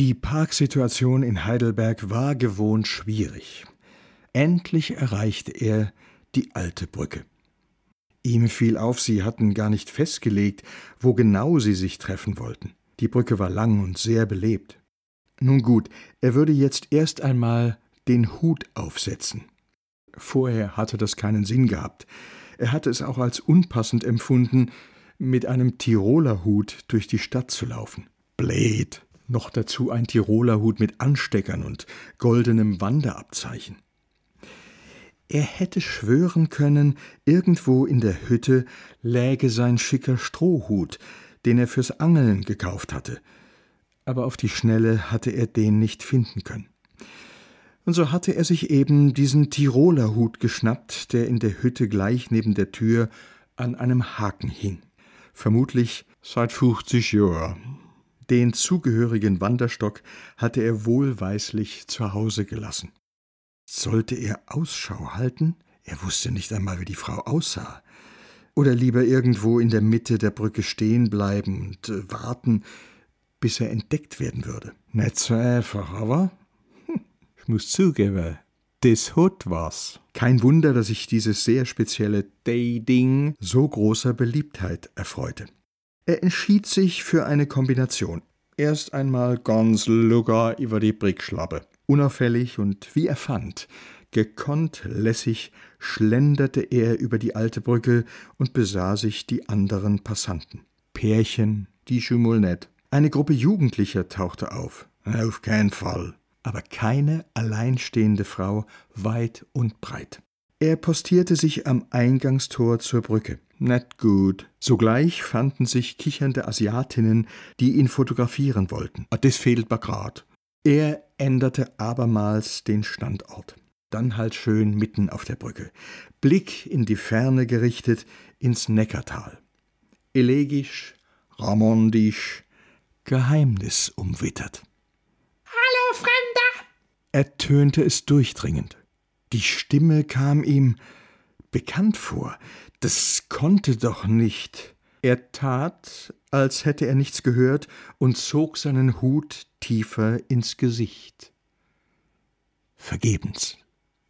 Die Parksituation in Heidelberg war gewohnt schwierig. Endlich erreichte er die alte Brücke. Ihm fiel auf, sie hatten gar nicht festgelegt, wo genau sie sich treffen wollten. Die Brücke war lang und sehr belebt. Nun gut, er würde jetzt erst einmal den Hut aufsetzen. Vorher hatte das keinen Sinn gehabt. Er hatte es auch als unpassend empfunden, mit einem Tiroler Hut durch die Stadt zu laufen. Blöd. Noch dazu ein Tiroler Hut mit Ansteckern und goldenem Wanderabzeichen. Er hätte schwören können, irgendwo in der Hütte läge sein schicker Strohhut, den er fürs Angeln gekauft hatte. Aber auf die Schnelle hatte er den nicht finden können. Und so hatte er sich eben diesen Tiroler Hut geschnappt, der in der Hütte gleich neben der Tür an einem Haken hing. Vermutlich seit 50 Jahren. Den zugehörigen Wanderstock hatte er wohlweislich zu Hause gelassen. Sollte er Ausschau halten? Er wusste nicht einmal, wie die Frau aussah. Oder lieber irgendwo in der Mitte der Brücke stehen bleiben und äh, warten, bis er entdeckt werden würde. Nicht so einfach, aber hm, ich muss zugeben, das hat was. Kein Wunder, dass sich dieses sehr spezielle Dating so großer Beliebtheit erfreute. Er entschied sich für eine Kombination. Erst einmal ganz locker über die Brickschlappe. Unauffällig und wie er fand, gekonnt lässig schlenderte er über die alte Brücke und besah sich die anderen Passanten. Pärchen, die Schumulnet. Eine Gruppe Jugendlicher tauchte auf. Auf keinen Fall. Aber keine alleinstehende Frau weit und breit. Er postierte sich am Eingangstor zur Brücke. Net gut. Sogleich fanden sich kichernde Asiatinnen, die ihn fotografieren wollten. Ah, das fehlt mir grad. Er änderte abermals den Standort. Dann halt schön mitten auf der Brücke. Blick in die Ferne gerichtet ins Neckartal. Elegisch, ramondisch, geheimnisumwittert. Hallo, Fremder! ertönte es durchdringend. Die Stimme kam ihm bekannt vor. Das konnte doch nicht. Er tat, als hätte er nichts gehört, und zog seinen Hut tiefer ins Gesicht. Vergebens.